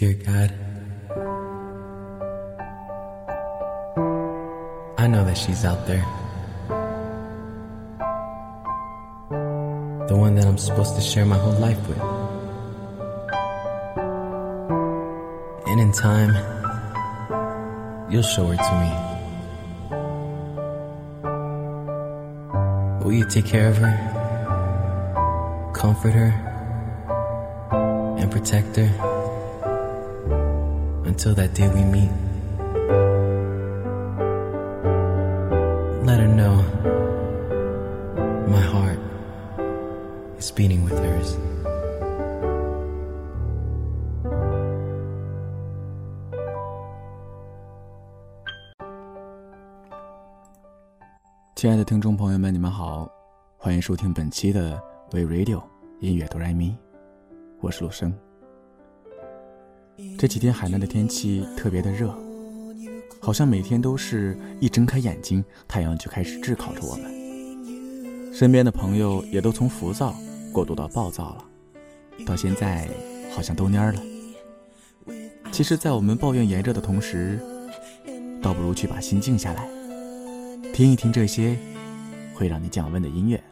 Dear God, I know that she's out there. The one that I'm supposed to share my whole life with. And in time, you'll show her to me. Will you take care of her, comfort her, and protect her until that day we meet? Let her know my heart is beating with hers. 亲爱的听众朋友们，你们好，欢迎收听本期的 We Radio 音乐哆来咪，我是陆生。 这几天海南的天气特别的热，好像每天都是一睁开眼睛，太阳就开始炙烤着我们。身边的朋友也都从浮躁过渡到暴躁了，到现在好像都蔫了。其实，在我们抱怨炎热的同时，倒不如去把心静下来。听一听这些会让你降温的音乐。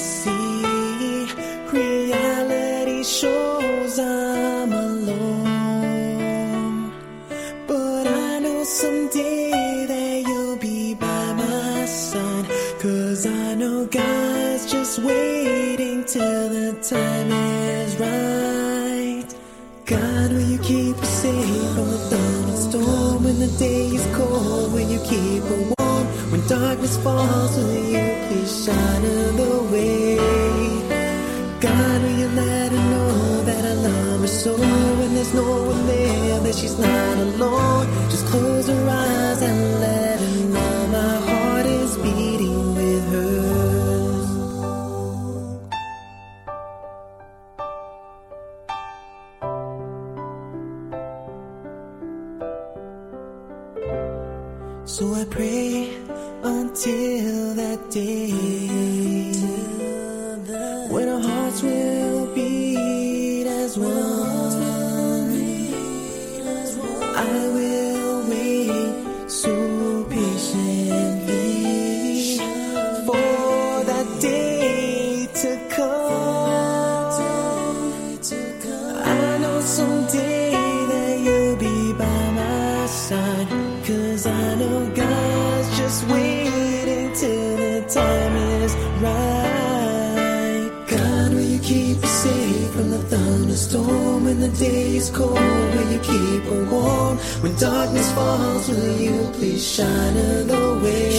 See reality shows I'm alone. But I know someday that you'll be by my side. Cause I know God's just waiting till the time is right. God, will you keep us safe from the thunder and storm? When the day is cold, will you keep her warm? When darkness falls, will please shine her the way? God, will you let her know that I love her so? When there's no one there, that she's not alone. Just close her eyes and let So I pray until that day just waiting till the time is right. God, will you keep us safe from the thunderstorm? When the day is cold, will you keep her warm? When darkness falls, will you please shine her the way?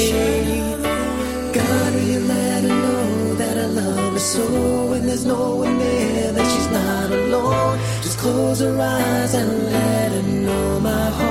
God, will you let her know that I love her so? When there's no one there, that she's not alone. Just close her eyes and let her know my heart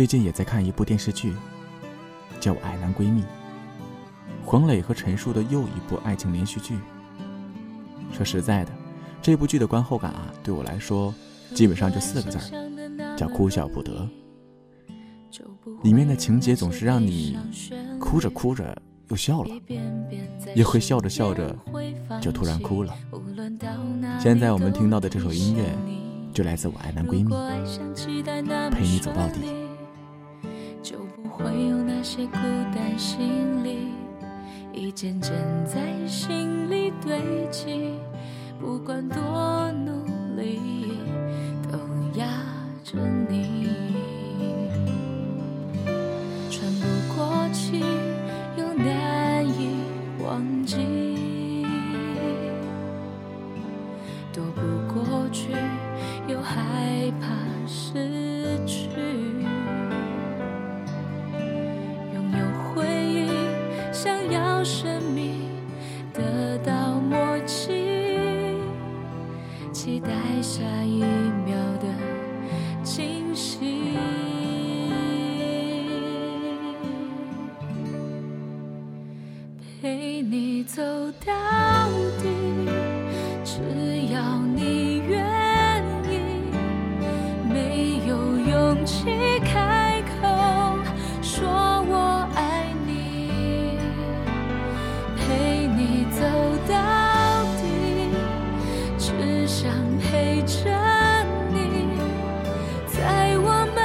最近也在看一部电视剧，叫《矮男闺蜜》，黄磊和陈数的又一部爱情连续剧。说实在的，这部剧的观后感啊，对我来说，基本上就四个字儿，叫哭笑不得。里面的情节总是让你哭着哭着又笑了，也会笑着笑着就突然哭了。现在我们听到的这首音乐，就来自我爱男闺蜜，陪你走到底。会有那些孤单心理，一件件在心里堆积。不管多努力，都压着你。喘不过气，又难以忘记，陪你走到底，只要你愿意。没有勇气开口说我爱你，陪你走到底。只想陪着你，在我们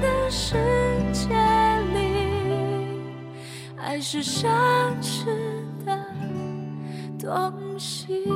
的世界里，爱是奢侈的东西。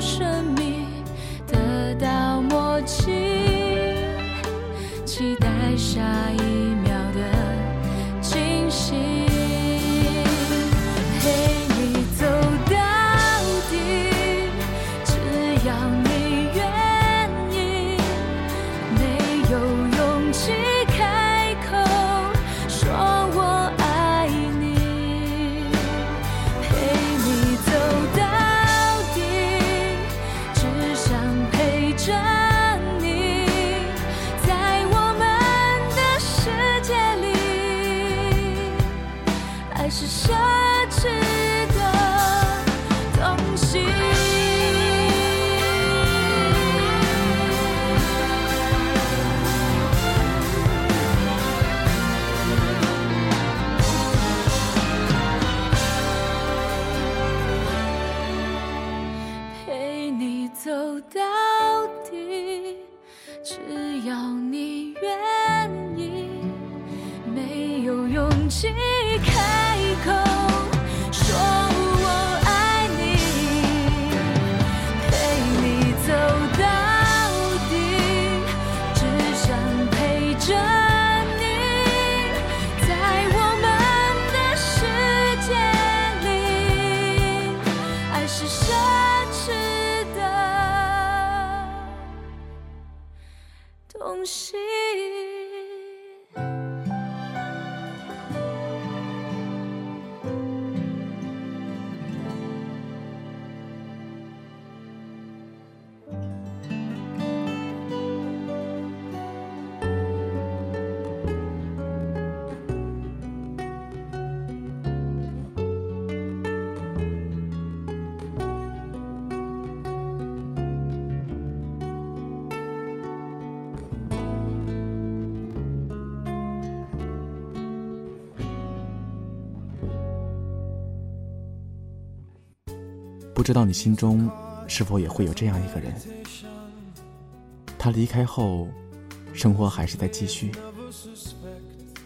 生命得到默契，期待下一不知道你心中是否也会有这样一个人？他离开后，生活还是在继续，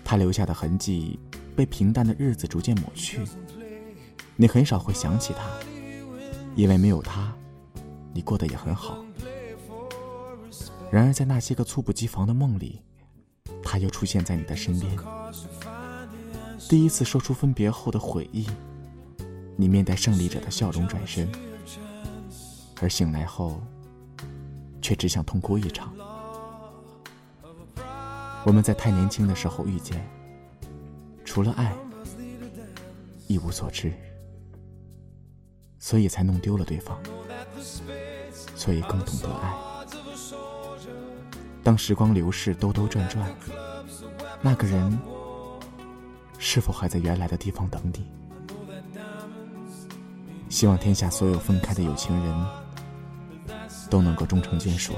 他留下的痕迹被平淡的日子逐渐抹去，你很少会想起他，因为没有他，你过得也很好。然而在那些个猝不及防的梦里，他又出现在你的身边。第一次说出分别后的悔意，你面带胜利者的笑容转身，而醒来后，却只想痛哭一场。我们在太年轻的时候遇见，除了爱，一无所知，所以才弄丢了对方，所以更懂得爱。当时光流逝，兜兜转转，那个人是否还在原来的地方等你？希望天下所有分开的有情人都能够终成眷属。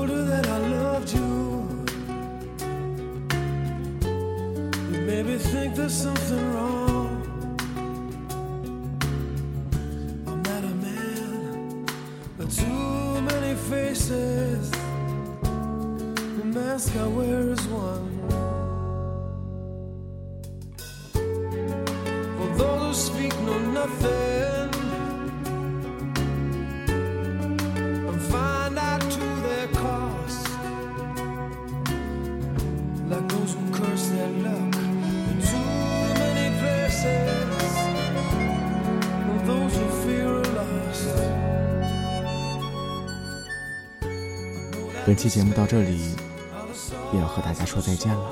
Told her that I loved you, you maybe think there's something wrong. I'm not a man with too many faces. The mask I wear 本期节目到这里，也要和大家说再见了。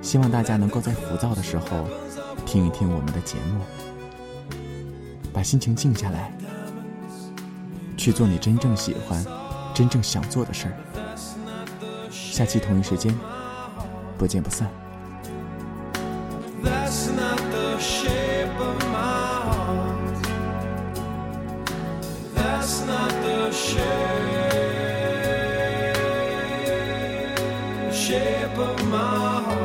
希望大家能够在浮躁的时候听一听我们的节目，把心情静下来，去做你真正喜欢、真正想做的事儿。下期同一时间，不见不散。Shape, of my heart.